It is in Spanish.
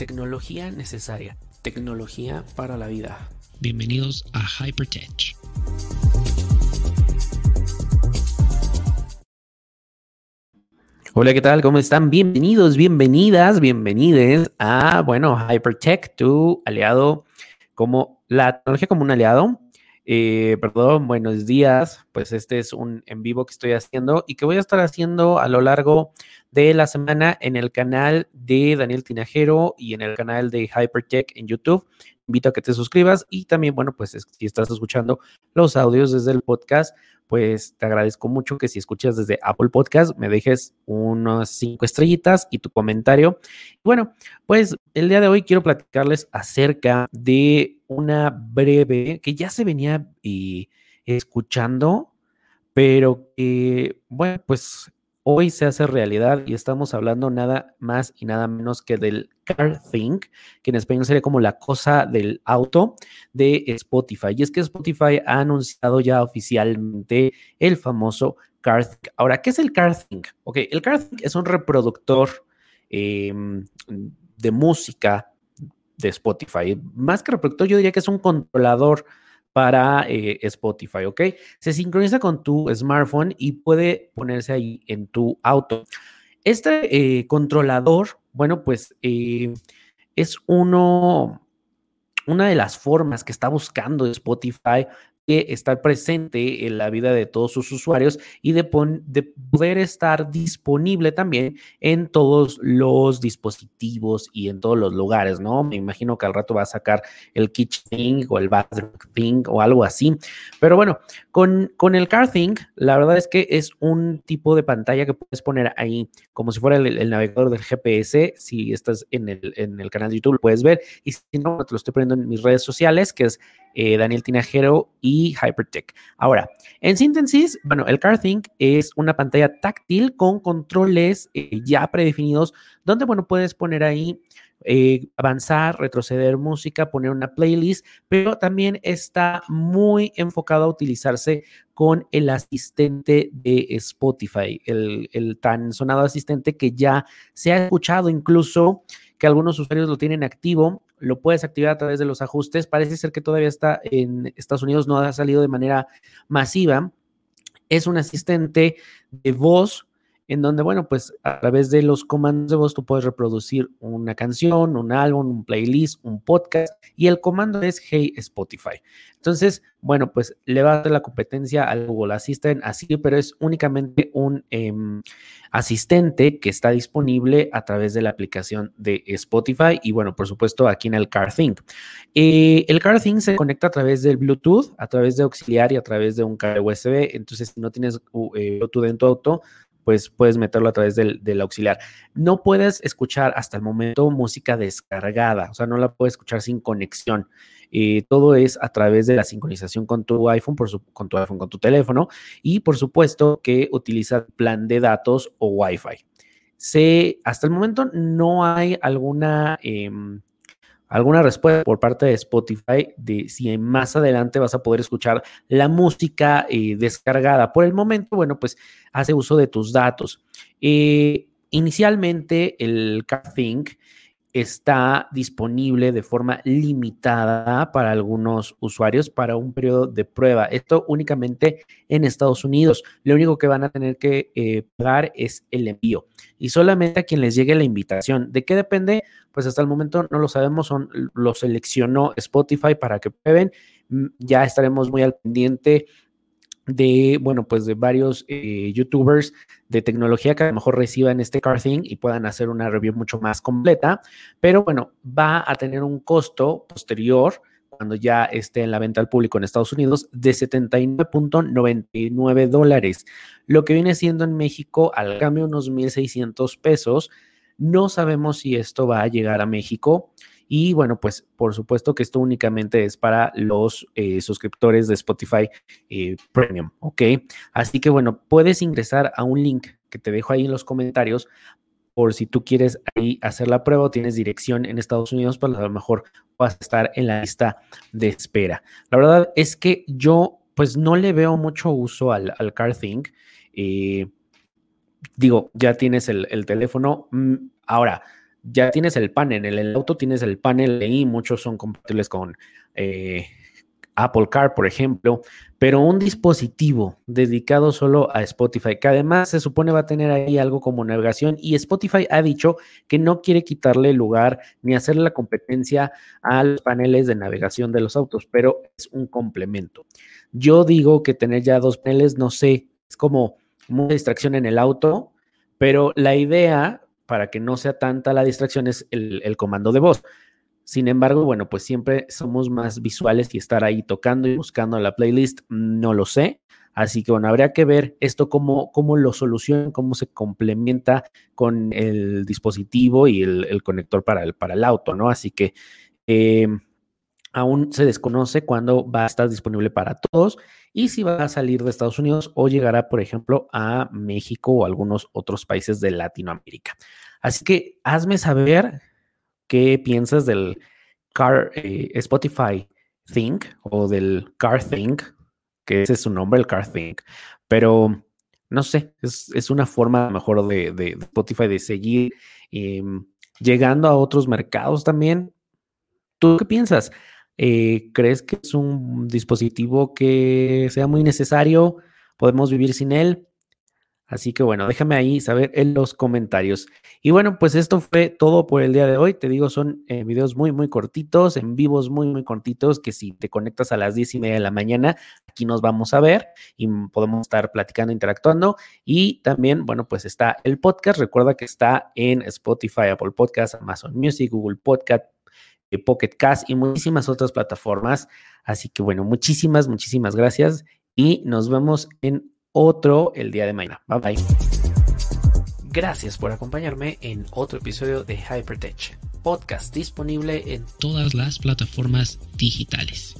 Tecnología necesaria. Tecnología para la vida. Bienvenidos a Hypertech. Hola, ¿qué tal? ¿Cómo están? Bienvenidos, bienvenidas, bienvenides a, bueno, Hypertech, tu aliado como la tecnología como un aliado. Eh, perdón, buenos días. Pues este es un en vivo que estoy haciendo y que voy a estar haciendo a lo largo de la semana en el canal de Daniel Tinajero y en el canal de Hypertech en YouTube. Invito a que te suscribas y también, bueno, pues si estás escuchando los audios desde el podcast, pues te agradezco mucho que si escuchas desde Apple Podcast me dejes unas cinco estrellitas y tu comentario. Bueno, pues el día de hoy quiero platicarles acerca de una breve que ya se venía eh, escuchando, pero que, bueno, pues hoy se hace realidad y estamos hablando nada más y nada menos que del Car Thing, que en español sería como la cosa del auto de Spotify. Y es que Spotify ha anunciado ya oficialmente el famoso Car Thing. Ahora, ¿qué es el Car Thing? Ok, el Car Thing es un reproductor em, de música de Spotify. Más que reproductor, yo diría que es un controlador para eh, Spotify, ¿ok? Se sincroniza con tu smartphone y puede ponerse ahí en tu auto. Este eh, controlador, bueno, pues eh, es uno, una de las formas que está buscando Spotify estar presente en la vida de todos sus usuarios y de, de, poder estar disponible también en todos los dispositivos y en todos los lugares, ¿no? Me imagino que al rato va a sacar el Kitchen o el Bathroom Thing o algo así. Pero bueno, con, con el Car Thing, la verdad es que es un tipo de pantalla que puedes poner ahí como si fuera el, navegador del GPS. Si estás en el, en el canal de YouTube, lo puedes ver. Y si no, te lo estoy poniendo en mis redes sociales, que es eh, Daniel Tinajero y Hypertech. Ahora, en síntesis, bueno, el CarThink es una pantalla táctil con controles eh, ya predefinidos, donde, bueno, puedes poner ahí eh, avanzar, retroceder música, poner una playlist, pero también está muy enfocado a utilizarse con el asistente de Spotify, el, el, tan sonado asistente que ya se ha escuchado incluso que algunos usuarios lo tienen activo lo puedes activar a través de los ajustes. Parece ser que todavía está en Estados Unidos, no ha salido de manera masiva. Es un asistente de voz en donde, bueno, pues a través de los comandos de voz tú puedes reproducir una canción, un álbum, un playlist, un podcast y el comando es Hey Spotify. Entonces, bueno, pues le va a dar la competencia al Google Assistant así, pero es únicamente un em, asistente que está disponible a través de la aplicación de Spotify y, bueno, por supuesto, aquí en el CarThing. Eh, el CarThing se conecta a través del Bluetooth, a través de auxiliar y a través de un cable USB. Entonces, si no tienes eh, Bluetooth en tu auto, pues puedes meterlo a través del, auxiliar. No puedes escuchar hasta el momento música descargada, o sea, no la puedes escuchar sin conexión. Eh, todo es a través de la sincronización con tu iPhone, por con tu iPhone, con tu teléfono y por supuesto que utiliza plan de datos o Wi-Fi. Se, hasta el momento no hay alguna em, alguna respuesta por parte de Spotify de si más adelante vas a poder escuchar la música eh, descargada. Por el momento, bueno, pues hace uso de tus datos. Eh, inicialmente, el CarThink está disponible de forma limitada para algunos usuarios para un periodo de prueba. Esto únicamente en Estados Unidos. Lo único que van a tener que eh, pagar es el envío y solamente a quien les llegue la invitación. ¿De qué depende? Pues hasta el momento no lo sabemos, son, lo seleccionó Spotify para que prueben. Mm, ya estaremos muy al pendiente de, bueno, pues de varios eh, youtubers de tecnología que a lo mejor reciban este car thing y puedan hacer una review mucho más completa, pero bueno, va a tener un costo posterior cuando ya esté en la venta al público en Estados Unidos de 79.99 dólares, lo que viene siendo en México al cambio unos 1.600 pesos. No sabemos si esto va a llegar a México. Y bueno, pues por supuesto que esto únicamente es para los eh, suscriptores de Spotify eh, Premium, ¿ok? Así que bueno, puedes ingresar a un link que te dejo ahí en los comentarios por si tú quieres ahí hacer la prueba o tienes dirección en Estados Unidos, pues a lo mejor vas a estar en la lista de espera. La verdad es que yo pues no le veo mucho uso al, al CarThink. Eh, digo, ya tienes el, el teléfono. Mm, ahora, ya tienes el panel, en el auto tienes el panel y muchos son compatibles con eh, Apple Car, por ejemplo, pero un dispositivo dedicado solo a Spotify, que además se supone va a tener ahí algo como navegación y Spotify ha dicho que no quiere quitarle lugar ni hacerle la competencia a los paneles de navegación de los autos, pero es un complemento. Yo digo que tener ya dos paneles, no sé, es como mucha distracción en el auto, pero la idea para que no sea tanta la distracción es el, el comando de voz. Sin embargo, bueno, pues siempre somos más visuales y estar ahí tocando y buscando la playlist, no lo sé. Así que bueno, habría que ver esto cómo, cómo lo solucionan, cómo se complementa con el dispositivo y el, conector para el, para el auto, ¿no? Así que eh, aún se desconoce cuándo va a estar disponible para todos y si va a salir de Estados Unidos o llegará, por ejemplo, a México o algunos otros países de Latinoamérica. Así que hazme saber qué piensas del Car eh, Spotify Think o del Car Think, que ese es su nombre, el Car Think. Pero no sé, es, una forma mejor de, de, Spotify de seguir em, llegando a otros mercados también. ¿Tú qué piensas? Eh, ¿Crees que es un dispositivo que sea muy necesario? ¿Podemos vivir sin él? Así que bueno, déjame ahí saber en los comentarios. Y bueno, pues esto fue todo por el día de hoy. Te digo, son eh, videos muy, muy cortitos, en vivos muy, muy cortitos, que si te conectas a las diez y media de la mañana, aquí nos vamos a ver y podemos estar platicando, interactuando. Y también, bueno, pues está el podcast. Recuerda que está en Spotify, Apple Podcast, Amazon Music, Google Podcast, Pocket Cast y muchísimas otras plataformas. Así que bueno, muchísimas, muchísimas gracias y nos vemos en otro el día de mañana. Bye bye. Gracias por acompañarme en otro episodio de Hypertech, podcast disponible en todas las plataformas digitales.